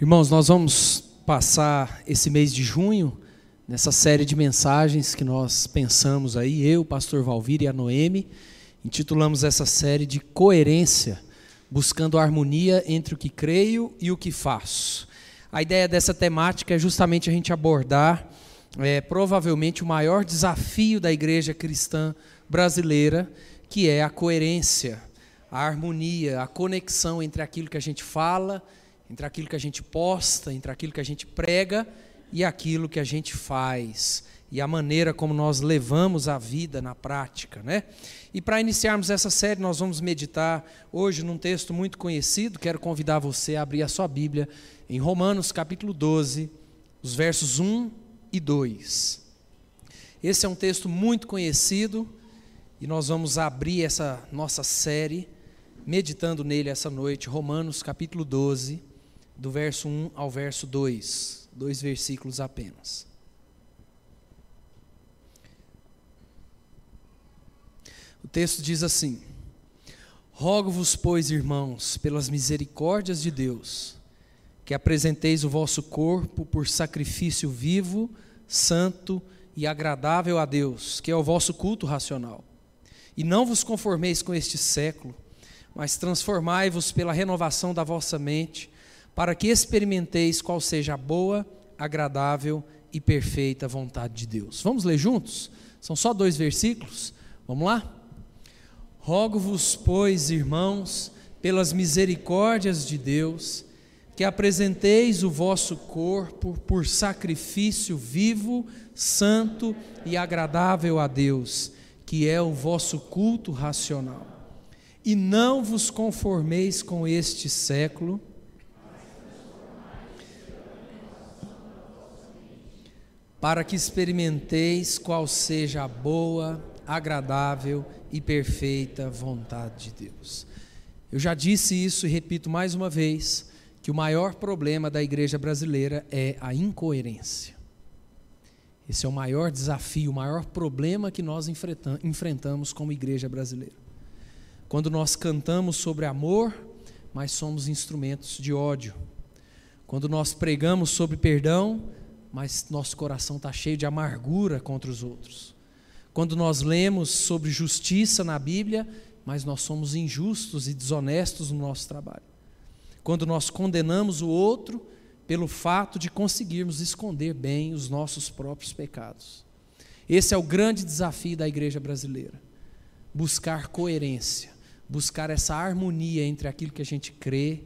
Irmãos, nós vamos passar esse mês de junho nessa série de mensagens que nós pensamos aí, eu, pastor Valvir e a Noemi, intitulamos essa série de coerência, buscando harmonia entre o que creio e o que faço. A ideia dessa temática é justamente a gente abordar é, provavelmente o maior desafio da igreja cristã brasileira, que é a coerência, a harmonia, a conexão entre aquilo que a gente fala entre aquilo que a gente posta, entre aquilo que a gente prega e aquilo que a gente faz e a maneira como nós levamos a vida na prática, né? E para iniciarmos essa série, nós vamos meditar hoje num texto muito conhecido. Quero convidar você a abrir a sua Bíblia em Romanos, capítulo 12, os versos 1 e 2. Esse é um texto muito conhecido e nós vamos abrir essa nossa série meditando nele essa noite, Romanos, capítulo 12, do verso 1 ao verso 2, dois versículos apenas. O texto diz assim: Rogo-vos, pois, irmãos, pelas misericórdias de Deus, que apresenteis o vosso corpo por sacrifício vivo, santo e agradável a Deus, que é o vosso culto racional. E não vos conformeis com este século, mas transformai-vos pela renovação da vossa mente para que experimenteis qual seja a boa, agradável e perfeita vontade de Deus. Vamos ler juntos? São só dois versículos. Vamos lá? Rogo-vos, pois, irmãos, pelas misericórdias de Deus, que apresenteis o vosso corpo por sacrifício vivo, santo e agradável a Deus, que é o vosso culto racional. E não vos conformeis com este século, para que experimenteis qual seja a boa, agradável e perfeita vontade de Deus. Eu já disse isso e repito mais uma vez, que o maior problema da igreja brasileira é a incoerência. Esse é o maior desafio, o maior problema que nós enfrentamos como igreja brasileira. Quando nós cantamos sobre amor, mas somos instrumentos de ódio. Quando nós pregamos sobre perdão, mas nosso coração está cheio de amargura contra os outros. Quando nós lemos sobre justiça na Bíblia, mas nós somos injustos e desonestos no nosso trabalho. Quando nós condenamos o outro pelo fato de conseguirmos esconder bem os nossos próprios pecados. Esse é o grande desafio da igreja brasileira. Buscar coerência, buscar essa harmonia entre aquilo que a gente crê,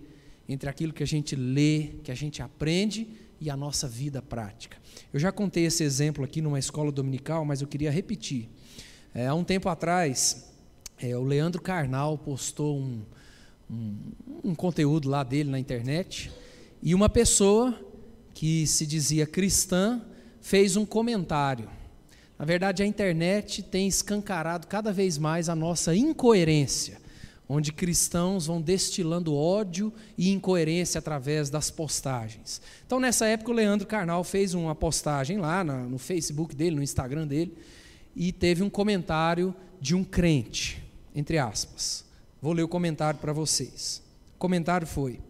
entre aquilo que a gente lê, que a gente aprende e a nossa vida prática. Eu já contei esse exemplo aqui numa escola dominical, mas eu queria repetir. É, há um tempo atrás, é, o Leandro Carnal postou um, um, um conteúdo lá dele na internet e uma pessoa que se dizia cristã fez um comentário. Na verdade, a internet tem escancarado cada vez mais a nossa incoerência onde cristãos vão destilando ódio e incoerência através das postagens. Então, nessa época, o Leandro Carnal fez uma postagem lá no Facebook dele, no Instagram dele, e teve um comentário de um crente, entre aspas. Vou ler o comentário para vocês. O comentário foi: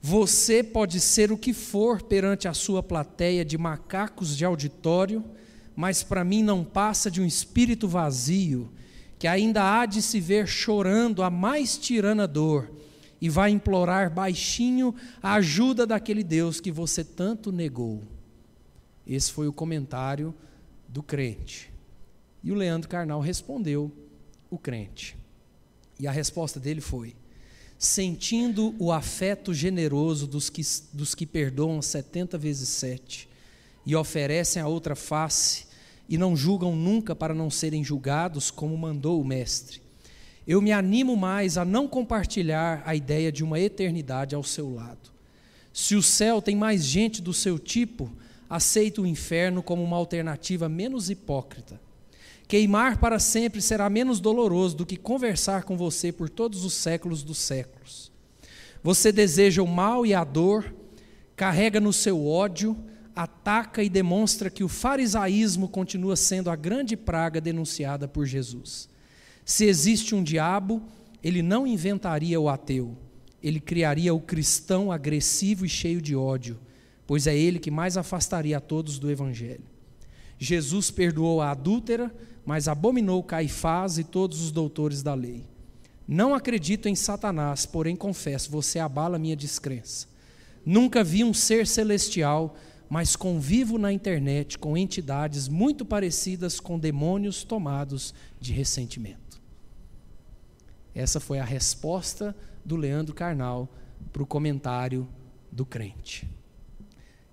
Você pode ser o que for perante a sua plateia de macacos de auditório, mas para mim não passa de um espírito vazio que ainda há de se ver chorando a mais tirana dor e vai implorar baixinho a ajuda daquele Deus que você tanto negou. Esse foi o comentário do crente. E o Leandro Carnal respondeu o crente. E a resposta dele foi: sentindo o afeto generoso dos que, dos que perdoam 70 vezes sete e oferecem a outra face, e não julgam nunca para não serem julgados, como mandou o Mestre. Eu me animo mais a não compartilhar a ideia de uma eternidade ao seu lado. Se o céu tem mais gente do seu tipo, aceito o inferno como uma alternativa menos hipócrita. Queimar para sempre será menos doloroso do que conversar com você por todos os séculos dos séculos. Você deseja o mal e a dor, carrega no seu ódio, ataca e demonstra que o farisaísmo continua sendo a grande praga denunciada por Jesus. Se existe um diabo, ele não inventaria o ateu. ele criaria o cristão agressivo e cheio de ódio, pois é ele que mais afastaria a todos do evangelho. Jesus perdoou a adúltera, mas abominou Caifás e todos os doutores da lei. Não acredito em Satanás, porém confesso, você abala minha descrença. Nunca vi um ser celestial, mas convivo na internet com entidades muito parecidas com demônios tomados de ressentimento. Essa foi a resposta do Leandro Carnal para o comentário do crente.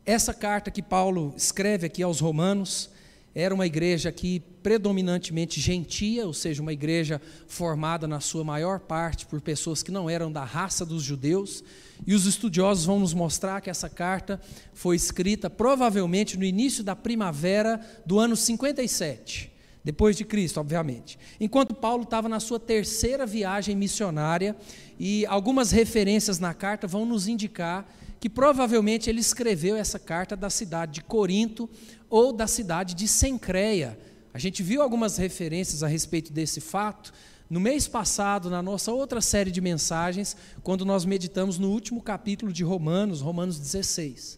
Essa carta que Paulo escreve aqui aos Romanos era uma igreja que predominantemente gentia, ou seja, uma igreja formada na sua maior parte por pessoas que não eram da raça dos judeus, e os estudiosos vão nos mostrar que essa carta foi escrita provavelmente no início da primavera do ano 57, depois de Cristo, obviamente. Enquanto Paulo estava na sua terceira viagem missionária, e algumas referências na carta vão nos indicar que provavelmente ele escreveu essa carta da cidade de Corinto ou da cidade de Sencreia. A gente viu algumas referências a respeito desse fato no mês passado, na nossa outra série de mensagens, quando nós meditamos no último capítulo de Romanos, Romanos 16.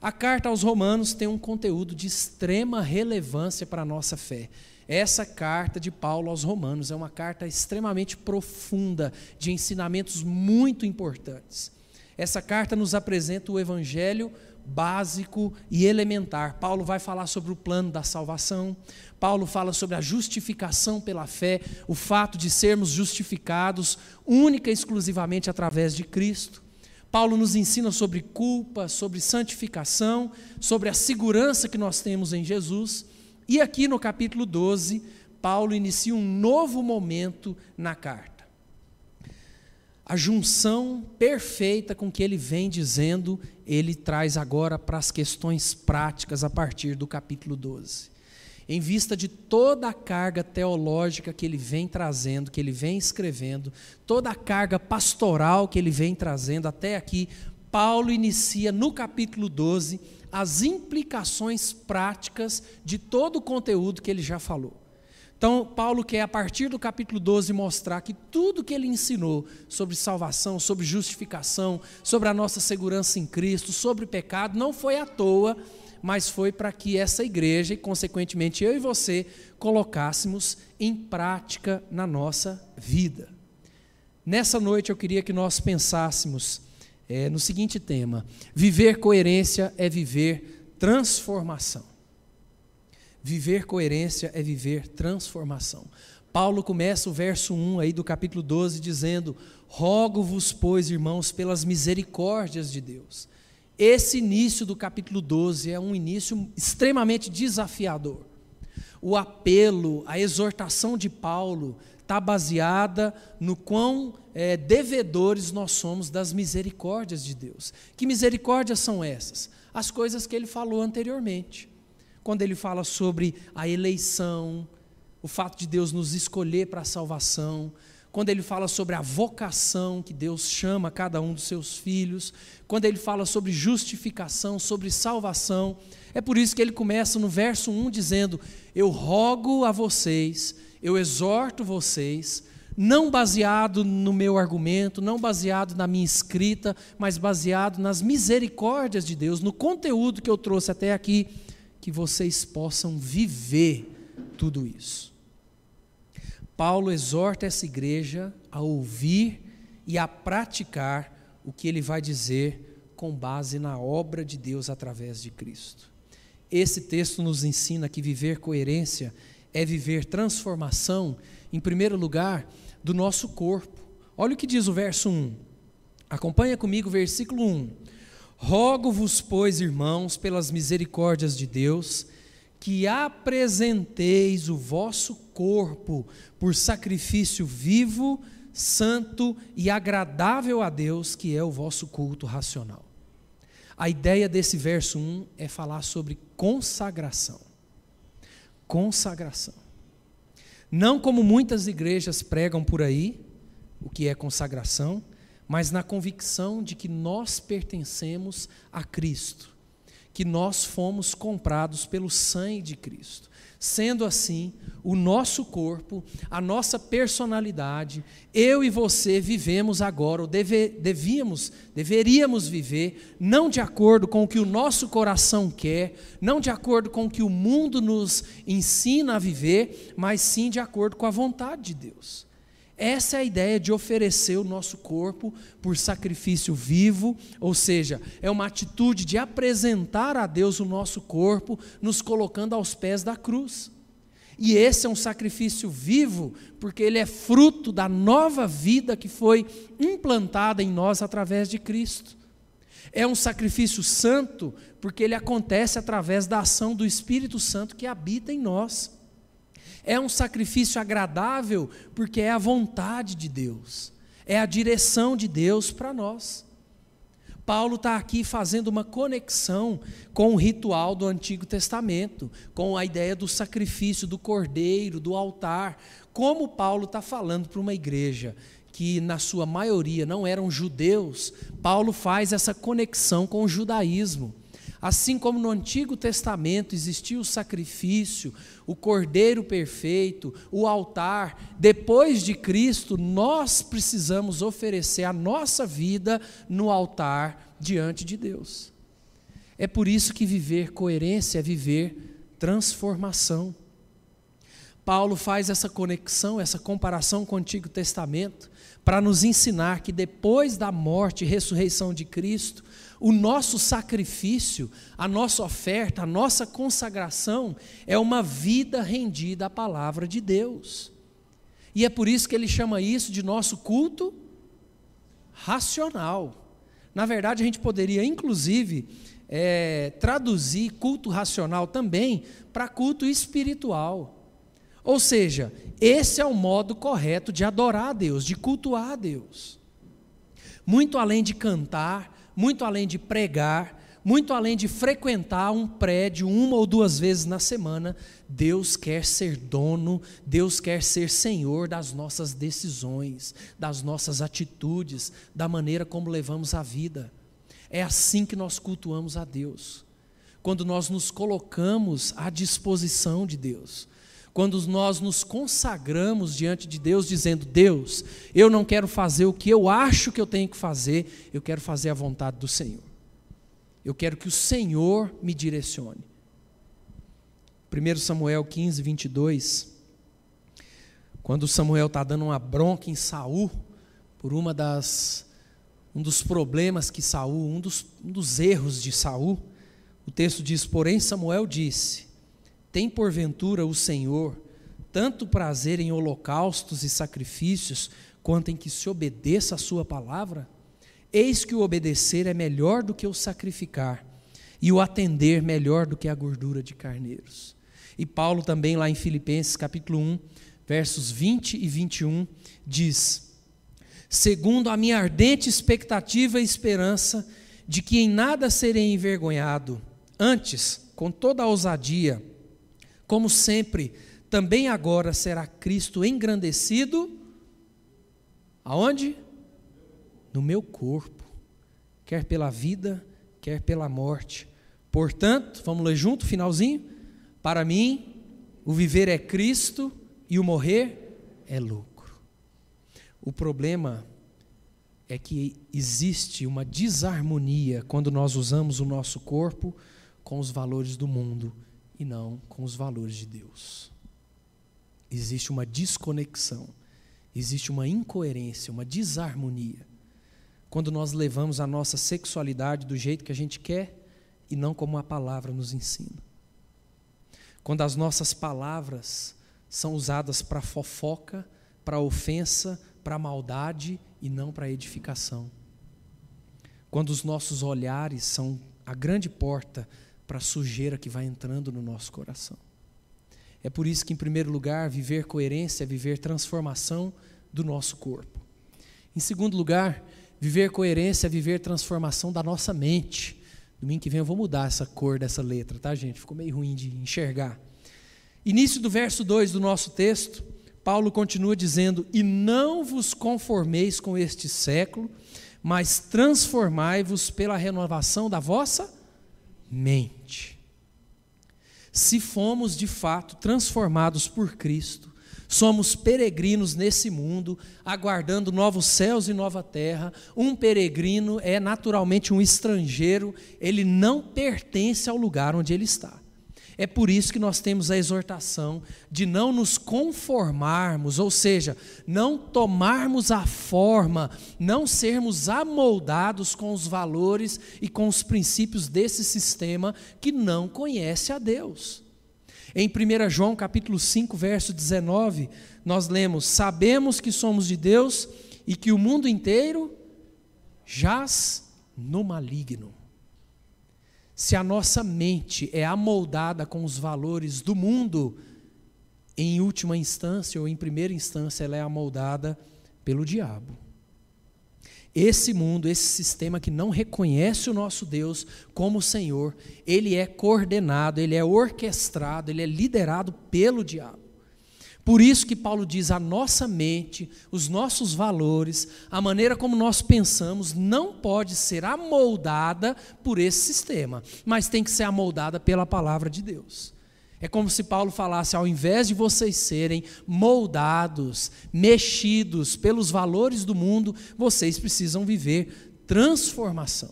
A carta aos Romanos tem um conteúdo de extrema relevância para a nossa fé. Essa carta de Paulo aos Romanos é uma carta extremamente profunda, de ensinamentos muito importantes. Essa carta nos apresenta o evangelho básico e elementar. Paulo vai falar sobre o plano da salvação. Paulo fala sobre a justificação pela fé, o fato de sermos justificados única e exclusivamente através de Cristo. Paulo nos ensina sobre culpa, sobre santificação, sobre a segurança que nós temos em Jesus. E aqui no capítulo 12, Paulo inicia um novo momento na carta a junção perfeita com que ele vem dizendo, ele traz agora para as questões práticas a partir do capítulo 12. Em vista de toda a carga teológica que ele vem trazendo, que ele vem escrevendo, toda a carga pastoral que ele vem trazendo até aqui, Paulo inicia no capítulo 12 as implicações práticas de todo o conteúdo que ele já falou. Então, Paulo quer, a partir do capítulo 12, mostrar que tudo que ele ensinou sobre salvação, sobre justificação, sobre a nossa segurança em Cristo, sobre pecado, não foi à toa, mas foi para que essa igreja e, consequentemente, eu e você colocássemos em prática na nossa vida. Nessa noite eu queria que nós pensássemos é, no seguinte tema: viver coerência é viver transformação. Viver coerência é viver transformação. Paulo começa o verso 1 aí do capítulo 12 dizendo: Rogo-vos, pois, irmãos, pelas misericórdias de Deus. Esse início do capítulo 12 é um início extremamente desafiador. O apelo, a exortação de Paulo está baseada no quão é, devedores nós somos das misericórdias de Deus. Que misericórdias são essas? As coisas que ele falou anteriormente quando ele fala sobre a eleição, o fato de Deus nos escolher para a salvação, quando ele fala sobre a vocação que Deus chama cada um dos seus filhos, quando ele fala sobre justificação, sobre salvação. É por isso que ele começa no verso 1 dizendo: Eu rogo a vocês, eu exorto vocês, não baseado no meu argumento, não baseado na minha escrita, mas baseado nas misericórdias de Deus, no conteúdo que eu trouxe até aqui que vocês possam viver tudo isso. Paulo exorta essa igreja a ouvir e a praticar o que ele vai dizer com base na obra de Deus através de Cristo. Esse texto nos ensina que viver coerência é viver transformação, em primeiro lugar, do nosso corpo. Olha o que diz o verso 1. Acompanha comigo o versículo 1. Rogo-vos, pois, irmãos, pelas misericórdias de Deus, que apresenteis o vosso corpo por sacrifício vivo, santo e agradável a Deus, que é o vosso culto racional. A ideia desse verso 1 é falar sobre consagração. Consagração. Não como muitas igrejas pregam por aí, o que é consagração, mas na convicção de que nós pertencemos a Cristo, que nós fomos comprados pelo sangue de Cristo. Sendo assim, o nosso corpo, a nossa personalidade, eu e você vivemos agora, ou deve, devíamos, deveríamos viver, não de acordo com o que o nosso coração quer, não de acordo com o que o mundo nos ensina a viver, mas sim de acordo com a vontade de Deus. Essa é a ideia de oferecer o nosso corpo por sacrifício vivo, ou seja, é uma atitude de apresentar a Deus o nosso corpo, nos colocando aos pés da cruz. E esse é um sacrifício vivo, porque ele é fruto da nova vida que foi implantada em nós através de Cristo. É um sacrifício santo, porque ele acontece através da ação do Espírito Santo que habita em nós. É um sacrifício agradável porque é a vontade de Deus, é a direção de Deus para nós. Paulo está aqui fazendo uma conexão com o ritual do Antigo Testamento, com a ideia do sacrifício, do cordeiro, do altar. Como Paulo está falando para uma igreja que, na sua maioria, não eram judeus, Paulo faz essa conexão com o judaísmo. Assim como no Antigo Testamento existia o sacrifício, o cordeiro perfeito, o altar, depois de Cristo, nós precisamos oferecer a nossa vida no altar diante de Deus. É por isso que viver coerência é viver transformação. Paulo faz essa conexão, essa comparação com o Antigo Testamento, para nos ensinar que depois da morte e ressurreição de Cristo, o nosso sacrifício, a nossa oferta, a nossa consagração é uma vida rendida à palavra de Deus. E é por isso que ele chama isso de nosso culto racional. Na verdade, a gente poderia, inclusive, é, traduzir culto racional também para culto espiritual. Ou seja, esse é o modo correto de adorar a Deus, de cultuar a Deus. Muito além de cantar, muito além de pregar, muito além de frequentar um prédio uma ou duas vezes na semana, Deus quer ser dono, Deus quer ser senhor das nossas decisões, das nossas atitudes, da maneira como levamos a vida. É assim que nós cultuamos a Deus. Quando nós nos colocamos à disposição de Deus, quando nós nos consagramos diante de Deus, dizendo: Deus, eu não quero fazer o que eu acho que eu tenho que fazer, eu quero fazer a vontade do Senhor. Eu quero que o Senhor me direcione. 1 Samuel 15, 22. Quando Samuel está dando uma bronca em Saul, por uma das, um dos problemas que Saul, um dos, um dos erros de Saul, o texto diz: Porém, Samuel disse: tem porventura o Senhor tanto prazer em holocaustos e sacrifícios, quanto em que se obedeça a Sua palavra? Eis que o obedecer é melhor do que o sacrificar, e o atender melhor do que a gordura de carneiros. E Paulo também, lá em Filipenses capítulo 1, versos 20 e 21, diz: Segundo a minha ardente expectativa e esperança de que em nada serei envergonhado, antes, com toda a ousadia, como sempre, também agora será Cristo engrandecido. Aonde? No meu corpo, quer pela vida, quer pela morte. Portanto, vamos ler junto, finalzinho. Para mim, o viver é Cristo e o morrer é lucro. O problema é que existe uma desarmonia quando nós usamos o nosso corpo com os valores do mundo e não com os valores de Deus. Existe uma desconexão, existe uma incoerência, uma desarmonia. Quando nós levamos a nossa sexualidade do jeito que a gente quer e não como a palavra nos ensina. Quando as nossas palavras são usadas para fofoca, para ofensa, para maldade e não para edificação. Quando os nossos olhares são a grande porta para a sujeira que vai entrando no nosso coração. É por isso que, em primeiro lugar, viver coerência é viver transformação do nosso corpo. Em segundo lugar, viver coerência é viver transformação da nossa mente. Domingo que vem eu vou mudar essa cor dessa letra, tá, gente? Ficou meio ruim de enxergar. Início do verso 2 do nosso texto, Paulo continua dizendo: E não vos conformeis com este século, mas transformai-vos pela renovação da vossa mente. Se fomos de fato transformados por Cristo, somos peregrinos nesse mundo, aguardando novos céus e nova terra. Um peregrino é naturalmente um estrangeiro, ele não pertence ao lugar onde ele está. É por isso que nós temos a exortação de não nos conformarmos, ou seja, não tomarmos a forma, não sermos amoldados com os valores e com os princípios desse sistema que não conhece a Deus. Em 1 João capítulo 5, verso 19, nós lemos: Sabemos que somos de Deus e que o mundo inteiro jaz no maligno. Se a nossa mente é amoldada com os valores do mundo, em última instância ou em primeira instância, ela é amoldada pelo diabo. Esse mundo, esse sistema que não reconhece o nosso Deus como Senhor, ele é coordenado, ele é orquestrado, ele é liderado pelo diabo. Por isso que Paulo diz: a nossa mente, os nossos valores, a maneira como nós pensamos, não pode ser amoldada por esse sistema, mas tem que ser amoldada pela palavra de Deus. É como se Paulo falasse: ao invés de vocês serem moldados, mexidos pelos valores do mundo, vocês precisam viver transformação.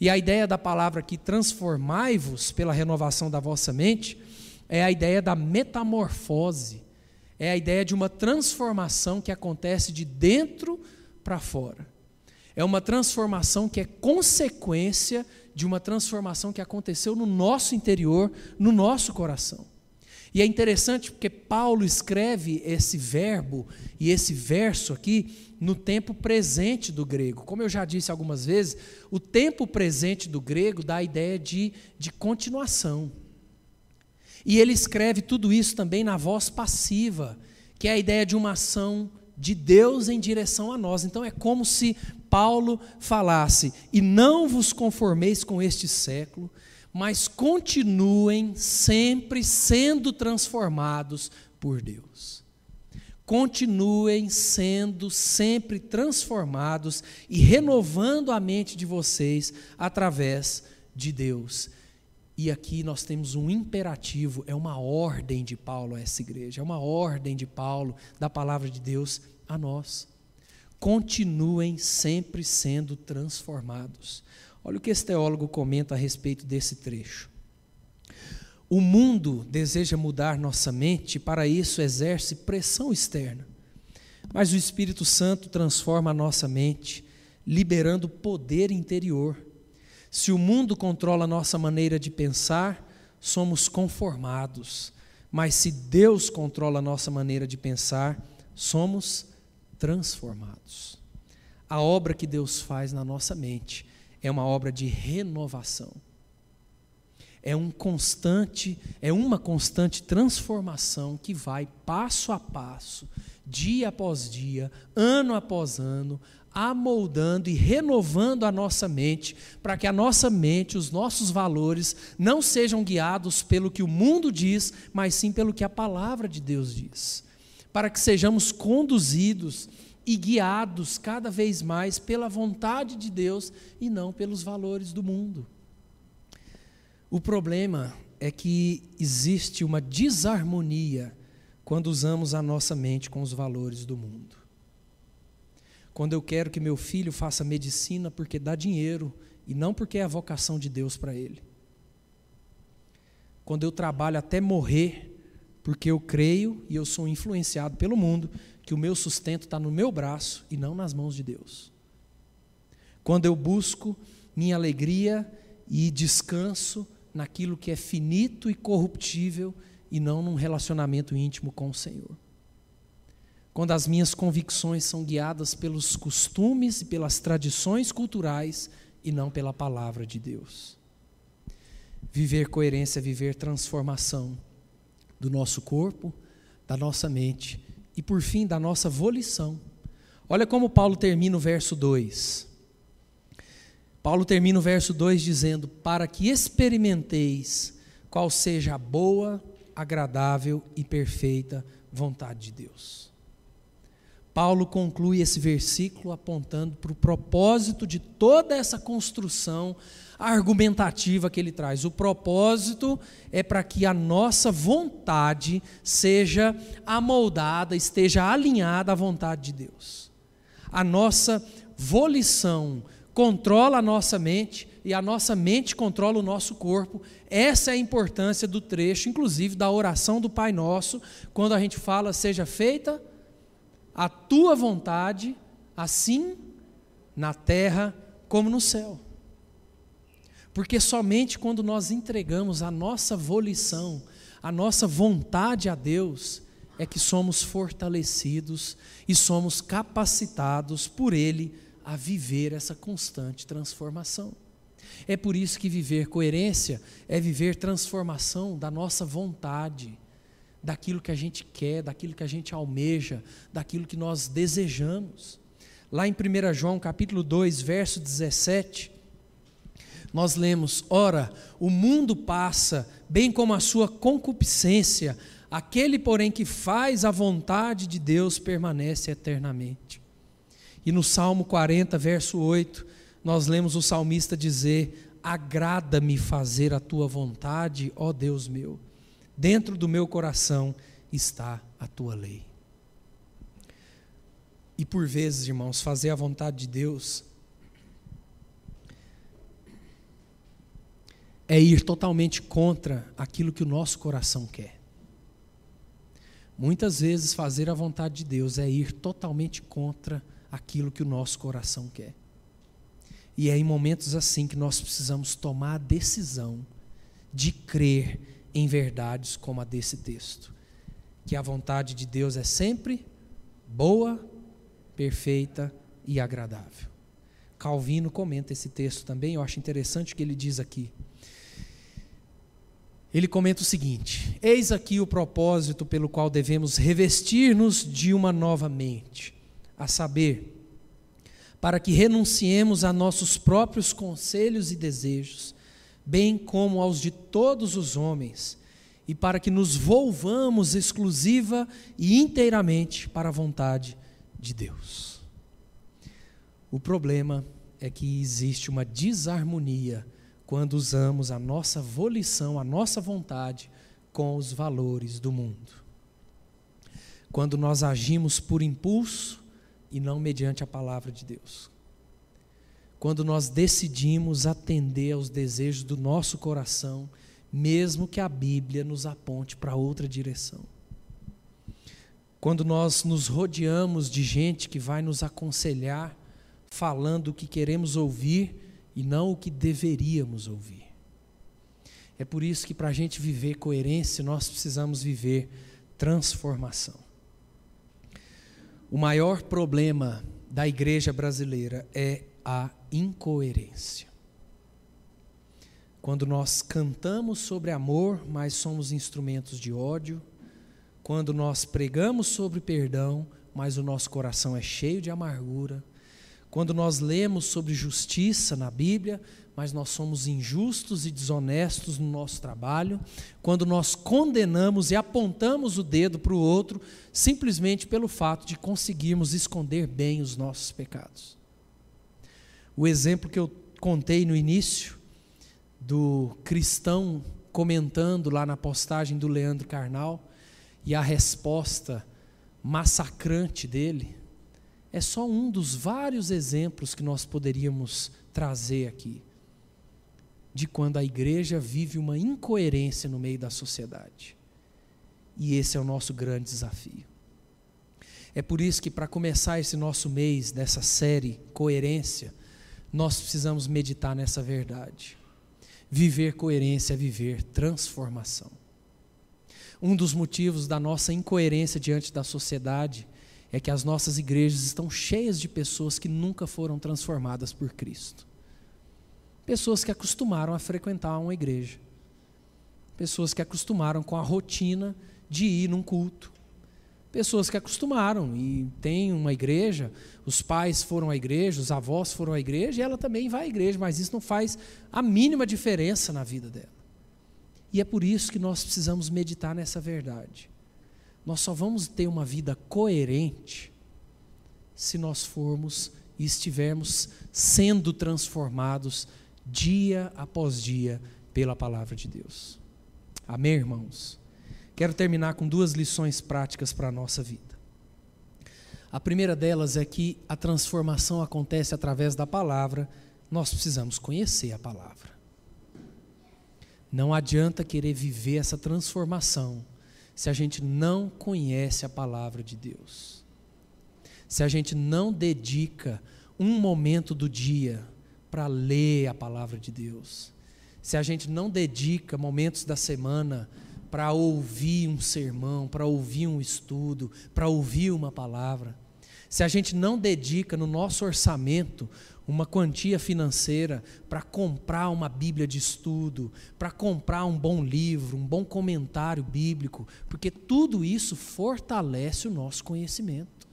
E a ideia da palavra aqui, transformai-vos pela renovação da vossa mente, é a ideia da metamorfose é a ideia de uma transformação que acontece de dentro para fora. É uma transformação que é consequência de uma transformação que aconteceu no nosso interior, no nosso coração. E é interessante porque Paulo escreve esse verbo e esse verso aqui no tempo presente do grego. Como eu já disse algumas vezes, o tempo presente do grego dá a ideia de, de continuação. E ele escreve tudo isso também na voz passiva, que é a ideia de uma ação de Deus em direção a nós. Então é como se Paulo falasse: "E não vos conformeis com este século, mas continuem sempre sendo transformados por Deus." Continuem sendo sempre transformados e renovando a mente de vocês através de Deus. E aqui nós temos um imperativo, é uma ordem de Paulo a essa igreja, é uma ordem de Paulo, da palavra de Deus a nós. Continuem sempre sendo transformados. Olha o que esse teólogo comenta a respeito desse trecho. O mundo deseja mudar nossa mente, para isso exerce pressão externa. Mas o Espírito Santo transforma a nossa mente, liberando poder interior se o mundo controla a nossa maneira de pensar, somos conformados. Mas se Deus controla a nossa maneira de pensar, somos transformados. A obra que Deus faz na nossa mente é uma obra de renovação. É um constante, é uma constante transformação que vai passo a passo, dia após dia, ano após ano, amoldando e renovando a nossa mente, para que a nossa mente, os nossos valores, não sejam guiados pelo que o mundo diz, mas sim pelo que a palavra de Deus diz. Para que sejamos conduzidos e guiados cada vez mais pela vontade de Deus e não pelos valores do mundo. O problema é que existe uma desarmonia quando usamos a nossa mente com os valores do mundo. Quando eu quero que meu filho faça medicina porque dá dinheiro e não porque é a vocação de Deus para ele. Quando eu trabalho até morrer porque eu creio e eu sou influenciado pelo mundo que o meu sustento está no meu braço e não nas mãos de Deus. Quando eu busco minha alegria e descanso naquilo que é finito e corruptível e não num relacionamento íntimo com o Senhor quando as minhas convicções são guiadas pelos costumes e pelas tradições culturais e não pela palavra de Deus. Viver coerência é viver transformação do nosso corpo, da nossa mente e, por fim, da nossa volição. Olha como Paulo termina o verso 2. Paulo termina o verso 2 dizendo: Para que experimenteis qual seja a boa, agradável e perfeita vontade de Deus. Paulo conclui esse versículo apontando para o propósito de toda essa construção argumentativa que ele traz. O propósito é para que a nossa vontade seja amoldada, esteja alinhada à vontade de Deus. A nossa volição controla a nossa mente e a nossa mente controla o nosso corpo. Essa é a importância do trecho, inclusive da oração do Pai Nosso, quando a gente fala seja feita a tua vontade, assim na terra como no céu. Porque somente quando nós entregamos a nossa volição, a nossa vontade a Deus, é que somos fortalecidos e somos capacitados por Ele a viver essa constante transformação. É por isso que viver coerência é viver transformação da nossa vontade daquilo que a gente quer, daquilo que a gente almeja, daquilo que nós desejamos. Lá em 1 João capítulo 2, verso 17, nós lemos: Ora, o mundo passa, bem como a sua concupiscência, aquele, porém, que faz a vontade de Deus permanece eternamente. E no Salmo 40, verso 8, nós lemos o salmista dizer: Agrada-me fazer a tua vontade, ó Deus meu dentro do meu coração está a tua lei. E por vezes, irmãos, fazer a vontade de Deus é ir totalmente contra aquilo que o nosso coração quer. Muitas vezes, fazer a vontade de Deus é ir totalmente contra aquilo que o nosso coração quer. E é em momentos assim que nós precisamos tomar a decisão de crer em verdades como a desse texto. Que a vontade de Deus é sempre boa, perfeita e agradável. Calvino comenta esse texto também, eu acho interessante o que ele diz aqui. Ele comenta o seguinte: Eis aqui o propósito pelo qual devemos revestir-nos de uma nova mente, a saber, para que renunciemos a nossos próprios conselhos e desejos bem como aos de todos os homens, e para que nos volvamos exclusiva e inteiramente para a vontade de Deus. O problema é que existe uma desarmonia quando usamos a nossa volição, a nossa vontade com os valores do mundo. Quando nós agimos por impulso e não mediante a palavra de Deus quando nós decidimos atender aos desejos do nosso coração, mesmo que a Bíblia nos aponte para outra direção. Quando nós nos rodeamos de gente que vai nos aconselhar, falando o que queremos ouvir e não o que deveríamos ouvir. É por isso que, para a gente viver coerência, nós precisamos viver transformação. O maior problema da igreja brasileira é a incoerência. Quando nós cantamos sobre amor, mas somos instrumentos de ódio, quando nós pregamos sobre perdão, mas o nosso coração é cheio de amargura, quando nós lemos sobre justiça na Bíblia, mas nós somos injustos e desonestos no nosso trabalho, quando nós condenamos e apontamos o dedo para o outro simplesmente pelo fato de conseguirmos esconder bem os nossos pecados o exemplo que eu contei no início, do cristão comentando lá na postagem do Leandro Carnal, e a resposta massacrante dele, é só um dos vários exemplos que nós poderíamos trazer aqui, de quando a igreja vive uma incoerência no meio da sociedade. E esse é o nosso grande desafio. É por isso que, para começar esse nosso mês dessa série Coerência, nós precisamos meditar nessa verdade. Viver coerência é viver transformação. Um dos motivos da nossa incoerência diante da sociedade é que as nossas igrejas estão cheias de pessoas que nunca foram transformadas por Cristo. Pessoas que acostumaram a frequentar uma igreja. Pessoas que acostumaram com a rotina de ir num culto pessoas que acostumaram e tem uma igreja, os pais foram à igreja, os avós foram à igreja e ela também vai à igreja, mas isso não faz a mínima diferença na vida dela. E é por isso que nós precisamos meditar nessa verdade. Nós só vamos ter uma vida coerente se nós formos e estivermos sendo transformados dia após dia pela palavra de Deus. Amém, irmãos? Quero terminar com duas lições práticas para a nossa vida. A primeira delas é que a transformação acontece através da palavra, nós precisamos conhecer a palavra. Não adianta querer viver essa transformação se a gente não conhece a palavra de Deus. Se a gente não dedica um momento do dia para ler a palavra de Deus. Se a gente não dedica momentos da semana para ouvir um sermão, para ouvir um estudo, para ouvir uma palavra. Se a gente não dedica no nosso orçamento uma quantia financeira para comprar uma Bíblia de estudo, para comprar um bom livro, um bom comentário bíblico, porque tudo isso fortalece o nosso conhecimento.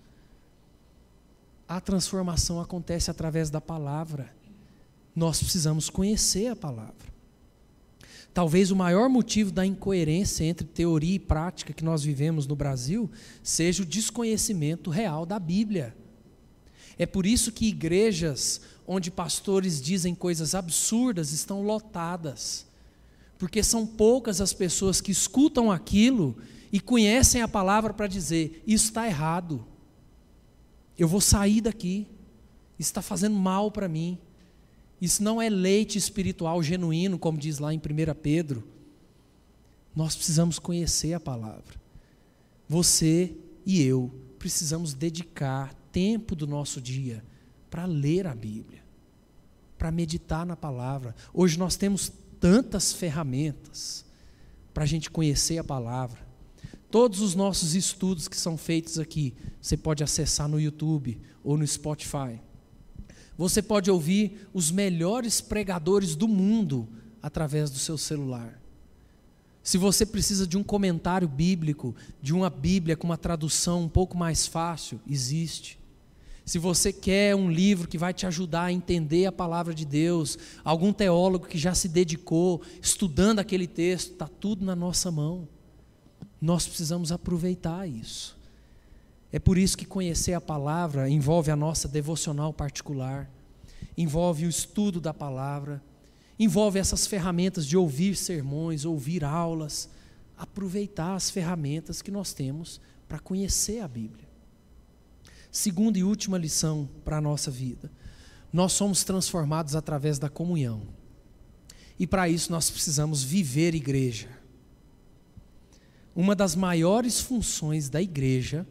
A transformação acontece através da palavra. Nós precisamos conhecer a palavra. Talvez o maior motivo da incoerência entre teoria e prática que nós vivemos no Brasil seja o desconhecimento real da Bíblia. É por isso que igrejas onde pastores dizem coisas absurdas estão lotadas, porque são poucas as pessoas que escutam aquilo e conhecem a palavra para dizer: isso está errado, eu vou sair daqui, isso está fazendo mal para mim, isso não é leite espiritual genuíno, como diz lá em 1 Pedro. Nós precisamos conhecer a palavra. Você e eu precisamos dedicar tempo do nosso dia para ler a Bíblia, para meditar na palavra. Hoje nós temos tantas ferramentas para a gente conhecer a palavra. Todos os nossos estudos que são feitos aqui, você pode acessar no YouTube ou no Spotify. Você pode ouvir os melhores pregadores do mundo através do seu celular. Se você precisa de um comentário bíblico, de uma Bíblia com uma tradução um pouco mais fácil, existe. Se você quer um livro que vai te ajudar a entender a palavra de Deus, algum teólogo que já se dedicou estudando aquele texto, está tudo na nossa mão. Nós precisamos aproveitar isso. É por isso que conhecer a palavra envolve a nossa devocional particular, envolve o estudo da palavra, envolve essas ferramentas de ouvir sermões, ouvir aulas, aproveitar as ferramentas que nós temos para conhecer a Bíblia. Segunda e última lição para a nossa vida. Nós somos transformados através da comunhão. E para isso nós precisamos viver igreja. Uma das maiores funções da igreja,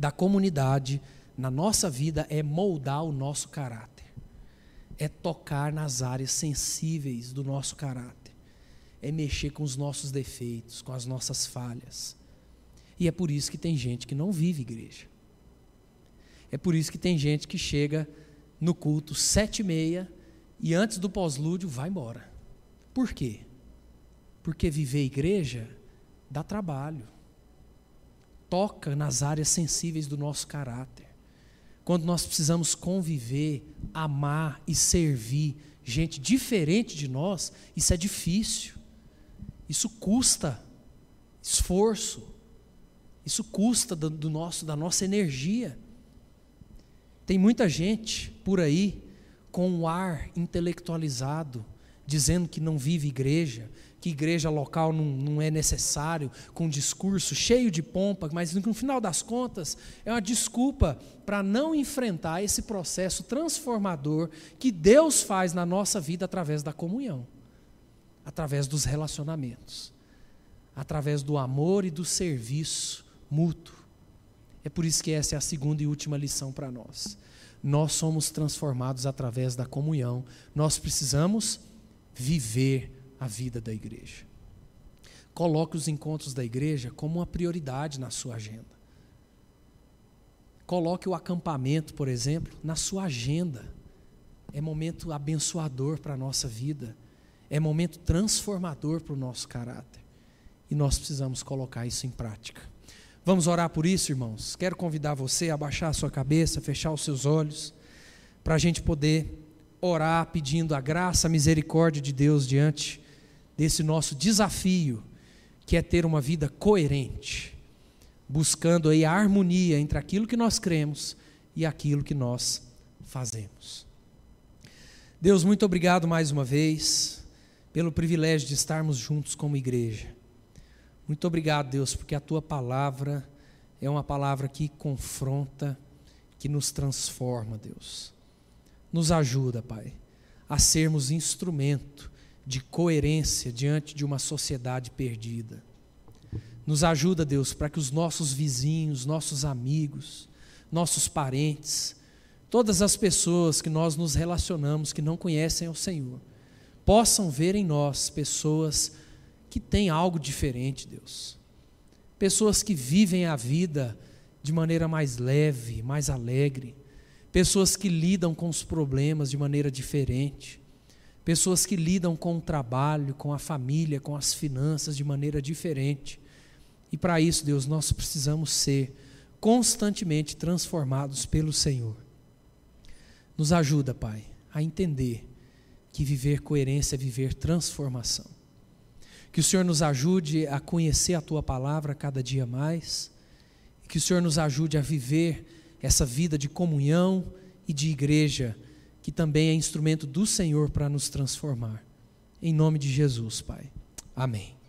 da comunidade, na nossa vida é moldar o nosso caráter. É tocar nas áreas sensíveis do nosso caráter. É mexer com os nossos defeitos, com as nossas falhas. E é por isso que tem gente que não vive igreja. É por isso que tem gente que chega no culto sete e meia e antes do pós-lúdio vai embora. Por quê? Porque viver igreja dá trabalho. Toca nas áreas sensíveis do nosso caráter. Quando nós precisamos conviver, amar e servir gente diferente de nós, isso é difícil. Isso custa esforço. Isso custa do, do nosso, da nossa energia. Tem muita gente por aí com um ar intelectualizado, dizendo que não vive igreja, que igreja local não, não é necessário, com um discurso cheio de pompa, mas no final das contas é uma desculpa para não enfrentar esse processo transformador que Deus faz na nossa vida através da comunhão, através dos relacionamentos, através do amor e do serviço mútuo. É por isso que essa é a segunda e última lição para nós. Nós somos transformados através da comunhão. Nós precisamos viver a vida da igreja. Coloque os encontros da igreja como uma prioridade na sua agenda. Coloque o acampamento, por exemplo, na sua agenda. É momento abençoador para a nossa vida. É momento transformador para o nosso caráter. E nós precisamos colocar isso em prática. Vamos orar por isso, irmãos? Quero convidar você a baixar a sua cabeça, fechar os seus olhos, para a gente poder orar pedindo a graça, a misericórdia de Deus diante desse nosso desafio, que é ter uma vida coerente, buscando aí a harmonia entre aquilo que nós cremos e aquilo que nós fazemos. Deus, muito obrigado mais uma vez pelo privilégio de estarmos juntos como igreja. Muito obrigado, Deus, porque a tua palavra é uma palavra que confronta, que nos transforma, Deus. Nos ajuda, Pai, a sermos instrumento de coerência diante de uma sociedade perdida. Nos ajuda, Deus, para que os nossos vizinhos, nossos amigos, nossos parentes, todas as pessoas que nós nos relacionamos que não conhecem o Senhor, possam ver em nós pessoas que têm algo diferente, Deus. Pessoas que vivem a vida de maneira mais leve, mais alegre. Pessoas que lidam com os problemas de maneira diferente. Pessoas que lidam com o trabalho, com a família, com as finanças de maneira diferente. E para isso, Deus, nós precisamos ser constantemente transformados pelo Senhor. Nos ajuda, Pai, a entender que viver coerência é viver transformação. Que o Senhor nos ajude a conhecer a tua palavra cada dia mais. Que o Senhor nos ajude a viver essa vida de comunhão e de igreja, que também é instrumento do Senhor para nos transformar. Em nome de Jesus, Pai. Amém.